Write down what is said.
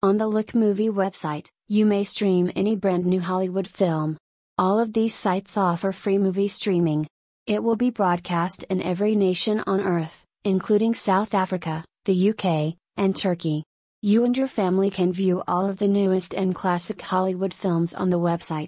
On the Look Movie website, you may stream any brand new Hollywood film. All of these sites offer free movie streaming. It will be broadcast in every nation on Earth, including South Africa, the UK, and Turkey. You and your family can view all of the newest and classic Hollywood films on the website.